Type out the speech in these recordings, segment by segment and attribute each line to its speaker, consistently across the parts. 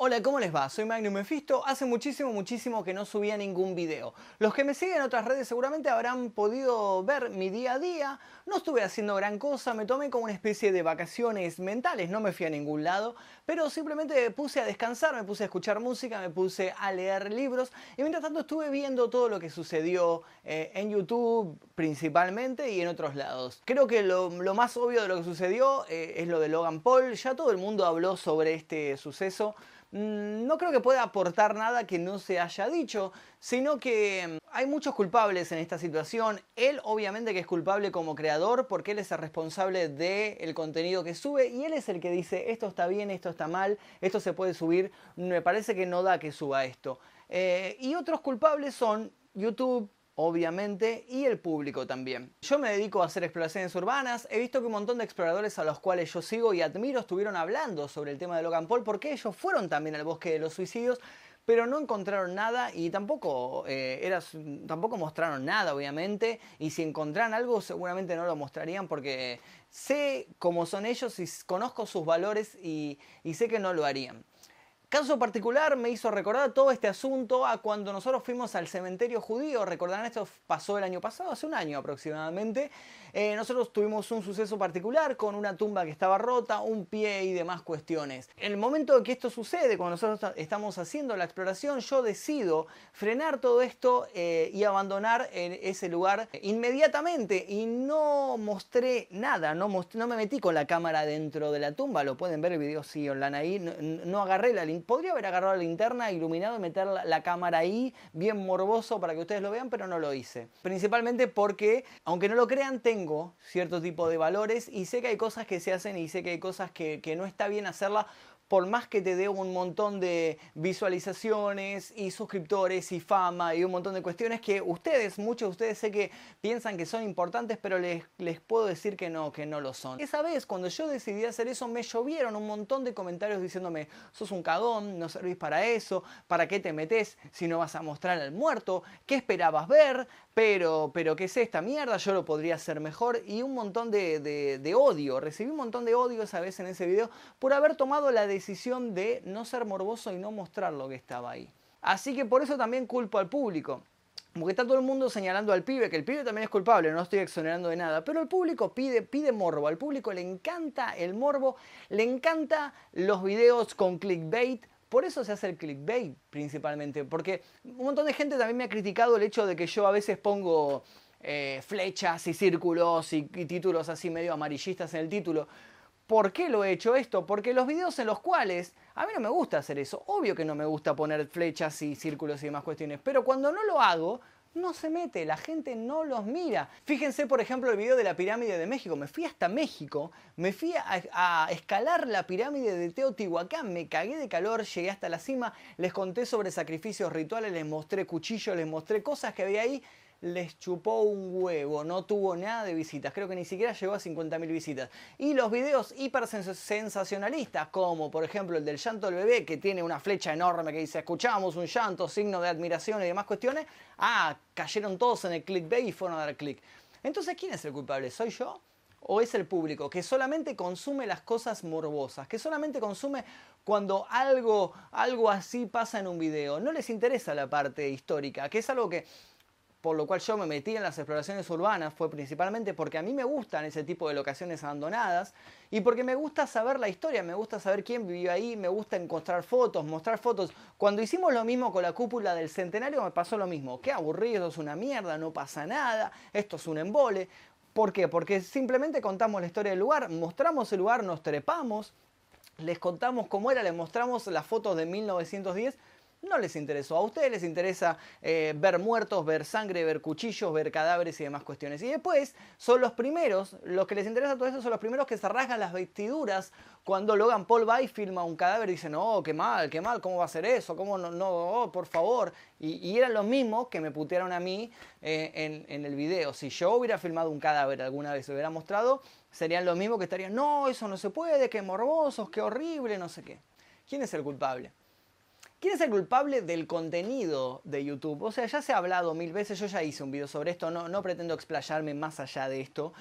Speaker 1: Hola, ¿cómo les va? Soy Magnum Mephisto. Hace muchísimo, muchísimo que no subía ningún video. Los que me siguen en otras redes seguramente habrán podido ver mi día a día. No estuve haciendo gran cosa, me tomé como una especie de vacaciones mentales, no me fui a ningún lado, pero simplemente me puse a descansar, me puse a escuchar música, me puse a leer libros y mientras tanto estuve viendo todo lo que sucedió eh, en YouTube principalmente y en otros lados. Creo que lo, más obvio de lo que sucedió eh, es lo de Logan Paul. Ya todo el mundo habló sobre este suceso. Mm, no creo que pueda aportar nada que no se haya dicho, sino que mm, hay muchos culpables en esta situación. Él obviamente que es culpable como creador porque él es el responsable del contenido que sube y él es el que dice esto está bien, esto está mal, esto se puede subir, me parece que no da que suba esto. Eh, y otros culpables son YouTube, obviamente, y el público también. Yo me dedico a hacer exploraciones urbanas, he visto que un montón de exploradores a los cuales yo sigo y admiro estuvieron hablando sobre el tema de Logan Paul porque ellos fueron también al bosque de los suicidios, pero no encontraron nada y tampoco, eh, tampoco mostraron nada, obviamente, y si encontraran algo seguramente no lo mostrarían porque sé cómo son ellos y conozco sus valores y sé que no lo harían. Caso particular me hizo recordar todo este asunto a cuando nosotros fuimos al cementerio judío. Recordarán, esto pasó el año pasado, hace un año aproximadamente. Eh, nosotros tuvimos un suceso particular con una tumba que estaba rota, un pie y demás cuestiones. En el momento en que esto sucede, cuando nosotros estamos haciendo la exploración, yo decido frenar todo esto eh, y abandonar ese lugar inmediatamente. Y no mostré nada, no, me metí con la cámara dentro de la tumba. Lo pueden ver el video si online ahí. No, no agarré la Podría haber agarrado la linterna, iluminado y meter la, cámara ahí, bien morboso para que ustedes lo vean, pero no lo hice. Principalmente porque, aunque no lo crean, tengo cierto tipo de valores y sé que hay cosas que se hacen y sé que hay cosas que, que no está bien hacerla por más que te dé un montón de visualizaciones y suscriptores y fama y un montón de cuestiones que ustedes, muchos de ustedes sé que piensan que son importantes, pero les, les puedo decir que no, que no lo son. Esa vez, cuando yo decidí hacer eso, me llovieron un montón de comentarios diciéndome, sos un cagón, no servís para eso, ¿para qué te metes si no vas a mostrar al muerto? ¿Qué esperabas ver? Pero, pero, ¿qué es esta mierda? Yo lo podría hacer mejor. Y un montón de, de odio. Recibí un montón de odio esa vez en ese video por haber tomado la decisión decisión de no ser morboso y no mostrar lo que estaba ahí. Así que por eso también culpo al público. Porque está todo el mundo señalando al pibe, que el pibe también es culpable, no estoy exonerando de nada, pero el público pide, pide morbo, al público le encanta el morbo, le encanta los videos con clickbait, por eso se hace el clickbait principalmente, porque un montón de gente también me ha criticado el hecho de que yo a veces pongo eh, flechas y círculos y títulos así medio amarillistas en el título. ¿Por qué lo he hecho esto? Porque los videos en los cuales a mí no me gusta hacer eso. Obvio que no me gusta poner flechas y círculos y demás cuestiones. Pero cuando no lo hago, no se mete, la gente no los mira. Fíjense, por ejemplo, el video de la pirámide de México. Me fui hasta México, me fui a, a, escalar la pirámide de Teotihuacán, me cagué de calor, llegué hasta la cima, les conté sobre sacrificios rituales, les mostré cuchillos, les mostré cosas que había ahí les chupó un huevo, no tuvo nada de visitas, creo que ni siquiera llegó a 50.000 visitas. Y los videos hiper sensacionalistas, como por ejemplo el del llanto del bebé, que tiene una flecha enorme que dice, escuchamos un llanto, signo de admiración y demás cuestiones, ah, cayeron todos en el clickbait y fueron a dar click. Entonces, ¿quién es el culpable? ¿Soy yo? ¿O es el público que solamente consume las cosas morbosas, que solamente consume cuando algo, algo así pasa en un video? No les interesa la parte histórica, que es algo que por lo cual yo me metí en las exploraciones urbanas fue principalmente porque a mí me gustan ese tipo de locaciones abandonadas y porque me gusta saber la historia, me gusta saber quién vivió ahí, me gusta encontrar fotos, mostrar fotos. Cuando hicimos lo mismo con la cúpula del centenario me pasó lo mismo. Qué aburrido, es una mierda, no pasa nada, esto es un embole. ¿Por qué? Porque simplemente contamos la historia del lugar, mostramos el lugar, nos trepamos, les contamos cómo era, les mostramos las fotos de 1910 no les interesó. A ustedes les interesa eh, ver muertos, ver sangre, ver cuchillos, ver cadáveres y demás cuestiones. Y después son los primeros, los que les interesa todo eso son los primeros que se rasgan las vestiduras cuando Logan Paul va y filma un cadáver y dicen, no, qué mal, qué mal, ¿cómo va a ser eso? ¿Cómo no, no oh, por favor? Y, eran los mismos que me putearon a mí eh, en, en el video. Si yo hubiera filmado un cadáver alguna vez, lo hubiera mostrado, serían los mismos que estarían, no, eso no se puede, qué morbosos, qué horrible, no sé qué. ¿Quién es el culpable? ¿Quién es el culpable del contenido de YouTube? O sea, ya se ha hablado mil veces, yo ya hice un video sobre esto, no, no pretendo explayarme más allá de esto.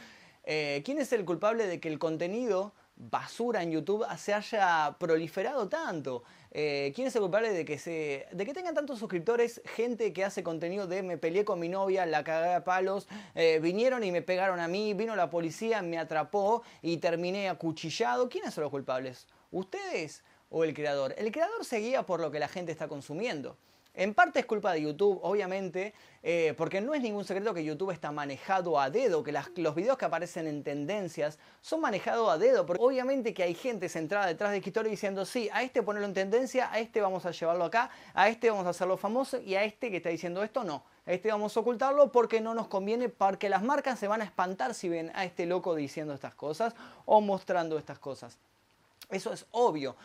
Speaker 1: Eh, ¿Quién es el culpable de que el contenido basura en YouTube se haya proliferado tanto. Eh, ¿Quién es el culpable de que, se, de que tengan tantos suscriptores? Gente que hace contenido de me peleé con mi novia, la cagué a palos, eh, vinieron y me pegaron a mí, vino la policía, me atrapó y terminé acuchillado. ¿Quiénes son los culpables? ¿Ustedes o el creador? El creador se guía por lo que la gente está consumiendo. En parte es culpa de YouTube, obviamente, eh, porque no es ningún secreto que YouTube está manejado a dedo, que los videos que aparecen en tendencias son manejados a dedo, porque obviamente que hay gente centrada detrás del escritorio diciendo, sí, a este ponerlo en tendencia, a este vamos a llevarlo acá, a este vamos a hacerlo famoso y a este que está diciendo esto no. A este vamos a ocultarlo porque no nos conviene, porque las marcas se van a espantar si ven a este loco diciendo estas cosas o mostrando estas cosas. Eso es obvio.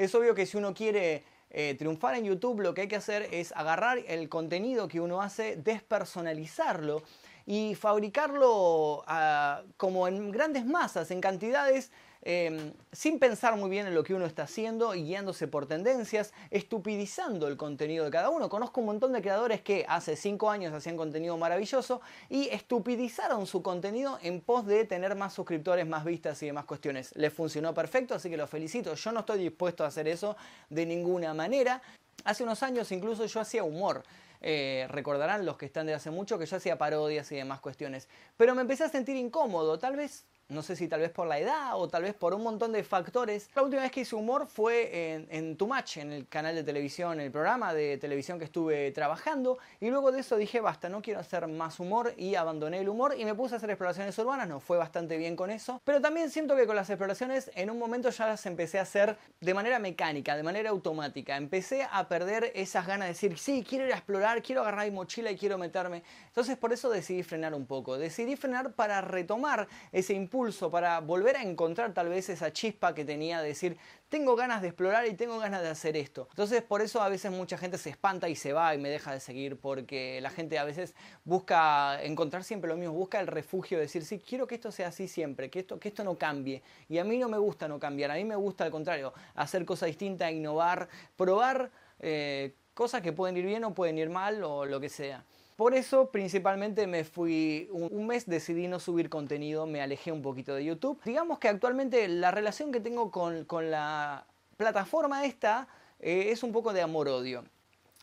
Speaker 1: Es obvio que si uno quiere eh, triunfar en YouTube lo que hay que hacer es agarrar el contenido que uno hace, despersonalizarlo y fabricarlo ah, como en grandes masas, en cantidades Em, sin pensar muy bien en lo que uno está haciendo y guiándose por tendencias, estupidizando el contenido de cada uno. Conozco un montón de creadores que hace 5 años hacían contenido maravilloso y estupidizaron su contenido en pos de tener más suscriptores, más vistas y demás cuestiones. Les funcionó perfecto, así que los felicito. Yo no estoy dispuesto a hacer eso de ninguna manera. Hace unos años incluso yo hacía humor. Eh, recordarán los que están de hace mucho que yo hacía parodias y demás cuestiones. Pero me empecé a sentir incómodo, tal vez no sé si tal vez por la edad o tal vez por un montón de factores. La última vez que hice humor fue en, en Much, en el canal de televisión, el programa de televisión que estuve trabajando. Y luego de eso dije, basta, no quiero hacer más humor y abandoné el humor y me puse a hacer exploraciones urbanas. No fue bastante bien con eso. Pero también siento que con las exploraciones en un momento ya las empecé a hacer de manera mecánica, de manera automática. Empecé a perder esas ganas de decir, sí, quiero ir a explorar, quiero agarrar mi mochila y quiero meterme. Entonces por eso decidí frenar un poco. Decidí frenar para retomar ese impulso para volver a encontrar tal vez esa chispa que tenía de decir, tengo ganas de explorar y tengo ganas de hacer esto. Entonces por eso a veces mucha gente se espanta y se va y me deja de seguir porque la gente a veces busca encontrar siempre lo mismo, busca el refugio de decir, sí, quiero que esto sea así siempre, que esto, que esto no cambie. Y a mí no me gusta no cambiar, a mí me gusta al contrario, hacer cosas distintas, innovar, probar eh, cosas que pueden ir bien o pueden ir mal o lo que sea. Por eso principalmente me fui un, mes, decidí no subir contenido, me alejé un poquito de YouTube. Digamos que actualmente la relación que tengo con, la plataforma esta eh, es un poco de amor-odio.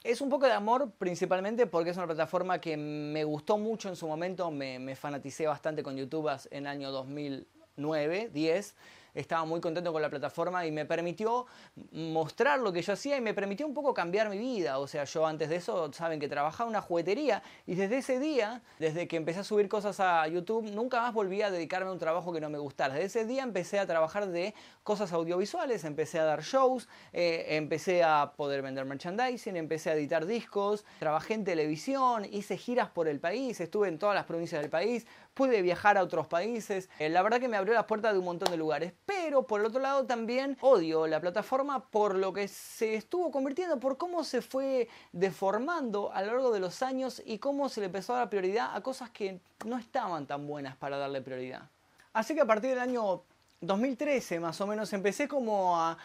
Speaker 1: Es un poco de amor principalmente porque es una plataforma que me gustó mucho en su momento, me, me fanaticé bastante con YouTube en el año 2009, 10 estaba muy contento con la plataforma y me permitió mostrar lo que yo hacía y me permitió un poco cambiar mi vida. O sea, yo antes de eso, saben que trabajaba en una juguetería y desde ese día, desde que empecé a subir cosas a YouTube, nunca más volví a dedicarme a un trabajo que no me gustara. Desde ese día empecé a trabajar de cosas audiovisuales, empecé a dar shows, eh, empecé a poder vender merchandising, empecé a editar discos, trabajé en televisión, hice giras por el país, estuve en todas las provincias del país, pude viajar a otros países. Eh, la verdad que me abrió las puertas de un montón de lugares pero por el otro lado también odio la plataforma por lo que se estuvo convirtiendo, por cómo se fue deformando a lo largo de los años y cómo se le empezó a dar prioridad a cosas que no estaban tan buenas para darle prioridad. Así que a partir del año 2013 más o menos empecé como a,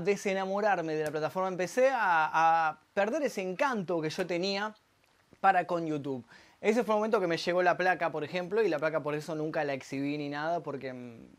Speaker 1: desenamorarme de la plataforma, empecé a, a perder ese encanto que yo tenía para con YouTube. Ese fue el momento que me llegó la placa, por ejemplo, y la placa por eso nunca la exhibí ni nada, porque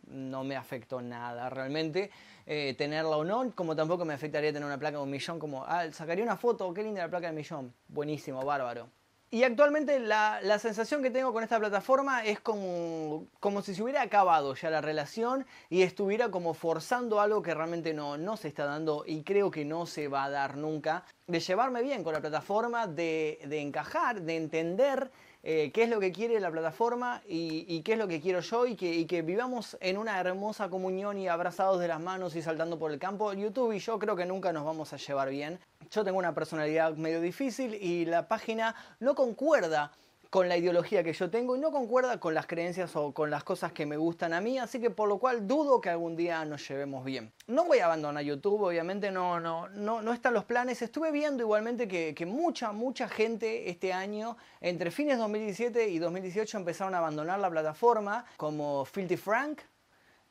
Speaker 1: no me afectó nada realmente eh, tenerla o no, como tampoco me afectaría tener una placa de un millón, como, ah, sacaría una foto, qué linda la placa de millón, buenísimo, bárbaro. Y actualmente la, sensación que tengo con esta plataforma es como, como si se hubiera acabado ya la relación y estuviera como forzando algo que realmente no, no se está dando y creo que no se va a dar nunca. De llevarme bien con la plataforma, de, de encajar, de entender eh, qué es lo que quiere la plataforma y, qué es lo que quiero yo y que, y que, vivamos en una hermosa comunión y abrazados de las manos y saltando por el campo. YouTube y yo creo que nunca nos vamos a llevar bien. Yo tengo una personalidad medio difícil y la página no concuerda con la ideología que yo tengo y no concuerda con las creencias o con las cosas que me gustan a mí, así que por lo cual dudo que algún día nos llevemos bien. No voy a abandonar YouTube, obviamente no, no, no, no están los planes. Estuve viendo igualmente que, que mucha, mucha gente este año, entre fines 2017 y 2018, empezaron a abandonar la plataforma, como Filthy Frank,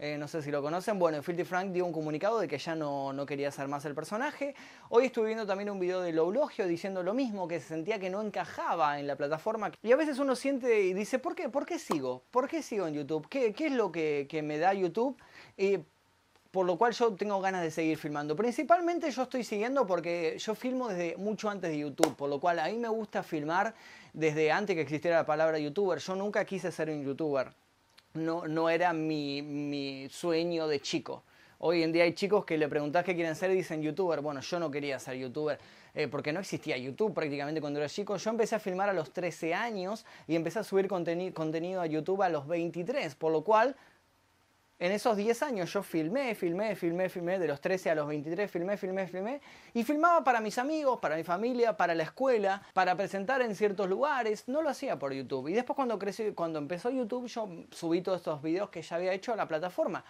Speaker 1: eh, no sé si lo conocen. Bueno, Filthy Frank dio un comunicado de que ya no, no, quería ser más el personaje. Hoy estuve viendo también un video de Loulogio diciendo lo mismo, que se sentía que no encajaba en la plataforma. Y a veces uno siente y dice, ¿por qué? ¿Por qué sigo? ¿Por qué sigo en YouTube? ¿Qué, qué es lo que, me da YouTube? por lo cual yo tengo ganas de seguir filmando. Principalmente yo estoy siguiendo porque yo filmo desde mucho antes de YouTube, por lo cual a mí me gusta filmar desde antes que existiera la palabra youtuber. Yo nunca quise ser un youtuber, no, no era mi, mi sueño de chico. Hoy en día hay chicos que le preguntás qué quieren ser y dicen youtuber. Bueno, yo no quería ser youtuber eh, porque no existía YouTube prácticamente cuando era chico. Yo empecé a filmar a los 13 años y empecé a subir contenido a YouTube a los 23, por lo cual en esos 10 años yo filmé, filmé, filmé, filmé, de los 13 a los 23, filmé, filmé, filmé, y filmaba para mis amigos, para mi familia, para la escuela, para presentar en ciertos lugares, no lo hacía por YouTube. Y después cuando crecí, cuando empezó YouTube, yo subí todos estos videos que ya había hecho a la plataforma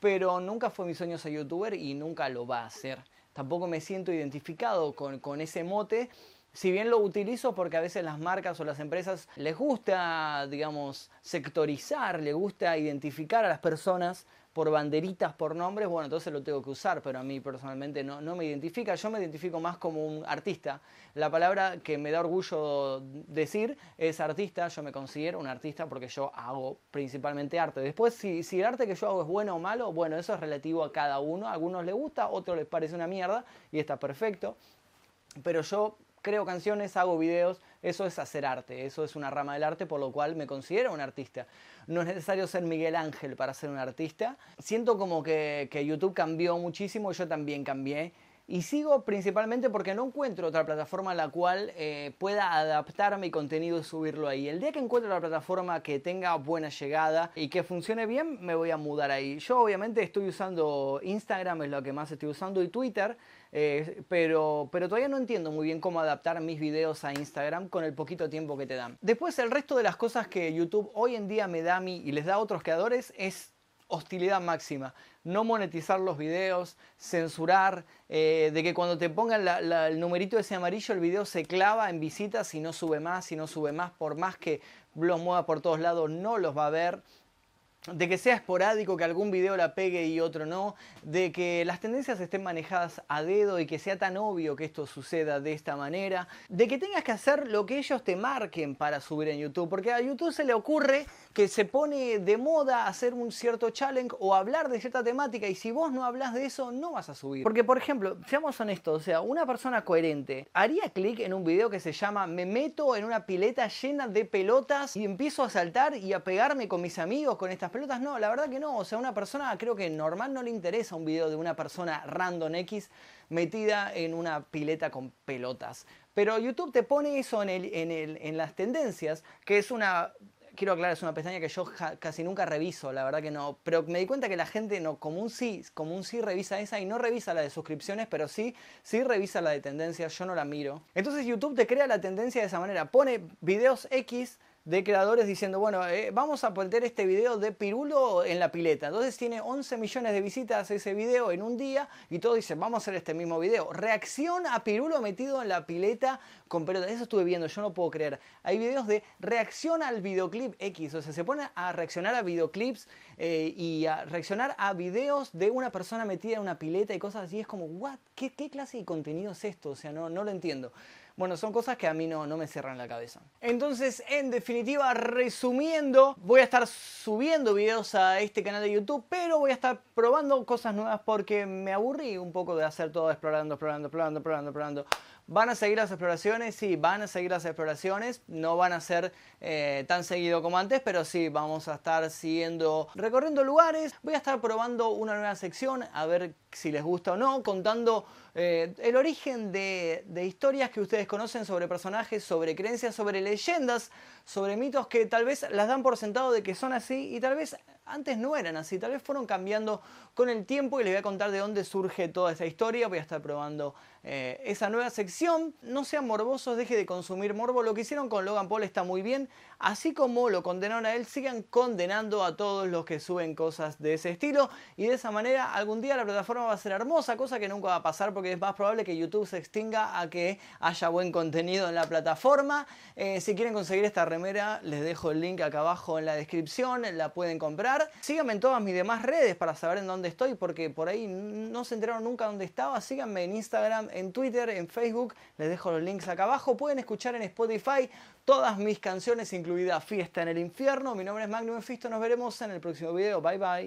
Speaker 1: pero nunca fue mi sueño ser youtuber y nunca lo va a ser. Tampoco me siento identificado con, con ese mote, si bien lo utilizo porque a veces las marcas o las empresas les gusta, digamos, sectorizar, les gusta identificar a las personas por banderitas, por nombres, bueno, entonces lo tengo que usar, pero a mí personalmente no, no me identifica, yo me identifico más como un artista. La palabra que me da orgullo decir es artista, yo me considero un artista porque yo hago principalmente arte. Después, si, si el arte que yo hago es bueno o malo, bueno, eso es relativo a cada uno, a algunos les gusta, a otros les parece una mierda y está perfecto, pero yo creo canciones, hago videos, eso es hacer arte, eso es una rama del arte por lo cual me considero un artista. No es necesario ser Miguel Ángel para ser un artista. Siento como que, que YouTube cambió muchísimo, yo también cambié. Y sigo principalmente porque no encuentro otra plataforma a la cual eh, pueda adaptar mi contenido y subirlo ahí. El día que encuentre la plataforma que tenga buena llegada y que funcione bien, me voy a mudar ahí. Yo obviamente estoy usando Instagram, es lo que más estoy usando, y Twitter. Eh, pero, pero todavía no entiendo muy bien cómo adaptar mis videos a Instagram con el poquito tiempo que te dan. Después el resto de las cosas que YouTube hoy en día me da a mí y les da a otros creadores es hostilidad máxima. No monetizar los videos, censurar, eh, de que cuando te pongan el numerito ese amarillo el video se clava en visitas y no sube más, y no sube más, por más que los mueva por todos lados, no los va a ver de que sea esporádico, que algún video la pegue y otro no, de que las tendencias estén manejadas a dedo y que sea tan obvio que esto suceda de esta manera, de que tengas que hacer lo que ellos te marquen para subir en YouTube, porque a YouTube se le ocurre que se pone de moda hacer un cierto challenge o hablar de cierta temática y si vos no hablas de eso no vas a subir. Porque por ejemplo, seamos honestos, o sea, una persona coherente haría clic en un video que se llama me meto en una pileta llena de pelotas y empiezo a saltar y a pegarme con mis amigos con estas pelotas, no, la verdad que no. O sea, una persona creo que normal no le interesa un video de una persona random X metida en una pileta con pelotas. Pero YouTube te pone eso en, el, en, el, en las tendencias, que es una quiero aclarar, es una pestaña que yo casi nunca reviso, la verdad que no. Pero me di cuenta que la gente no, como un sí, como un sí revisa esa y no revisa la de suscripciones, pero sí, sí revisa la de tendencias, yo no la miro. Entonces YouTube te crea la tendencia de esa manera, pone videos X de creadores diciendo, bueno, eh, vamos a poner este video de Pirulo en la pileta. Entonces tiene 11 millones de visitas ese video en un día y todos dicen, vamos a hacer este mismo video. Reacción a Pirulo metido en la pileta con. Eso estuve viendo, yo no puedo creer. Hay videos de reacción al videoclip X, o sea, se pone a reaccionar a videoclips eh, y a reaccionar a videos de una persona metida en una pileta y cosas así. Es como, what? ¿Qué, qué clase de contenido es esto? O sea, no, no lo entiendo. Bueno, son cosas que a mí no, no me cierran la cabeza. Entonces, en definitiva, resumiendo, voy a estar subiendo videos a este canal de YouTube, pero voy a estar probando cosas nuevas porque me aburrí un poco de hacer todo explorando, explorando, explorando, explorando, explorando. ¿Van a seguir las exploraciones? Sí, van a seguir las exploraciones. No van a ser eh, tan seguido como antes, pero sí, vamos a estar siguiendo, recorriendo lugares. Voy a estar probando una nueva sección, a ver si les gusta o no, contando eh, el origen de, de historias que ustedes conocen sobre personajes, sobre creencias, sobre leyendas, sobre mitos que tal vez las dan por sentado de que son así y tal vez antes no eran así, tal vez fueron cambiando con el tiempo y les voy a contar de dónde surge toda esa historia. Voy a estar probando eh, esa nueva sección. No sean morbosos, deje de consumir morbo. Lo que hicieron con Logan Paul está muy bien. Así como lo condenaron a él, sigan condenando a todos los que suben cosas de ese estilo. Y de esa manera, algún día la plataforma va a ser hermosa, cosa que nunca va a pasar porque es más probable que YouTube se extinga a que haya buen contenido en la plataforma. Eh, si quieren conseguir esta remera, les dejo el link acá abajo en la descripción. La pueden comprar Síganme en todas mis demás redes para saber en dónde estoy, porque por ahí no se enteraron nunca dónde estaba. Síganme en Instagram, en Twitter, en Facebook. Les dejo los links acá abajo. Pueden escuchar en Spotify todas mis canciones, incluida Fiesta en el Infierno. Mi nombre es Magnum Fisto. Nos veremos en el próximo video. Bye bye.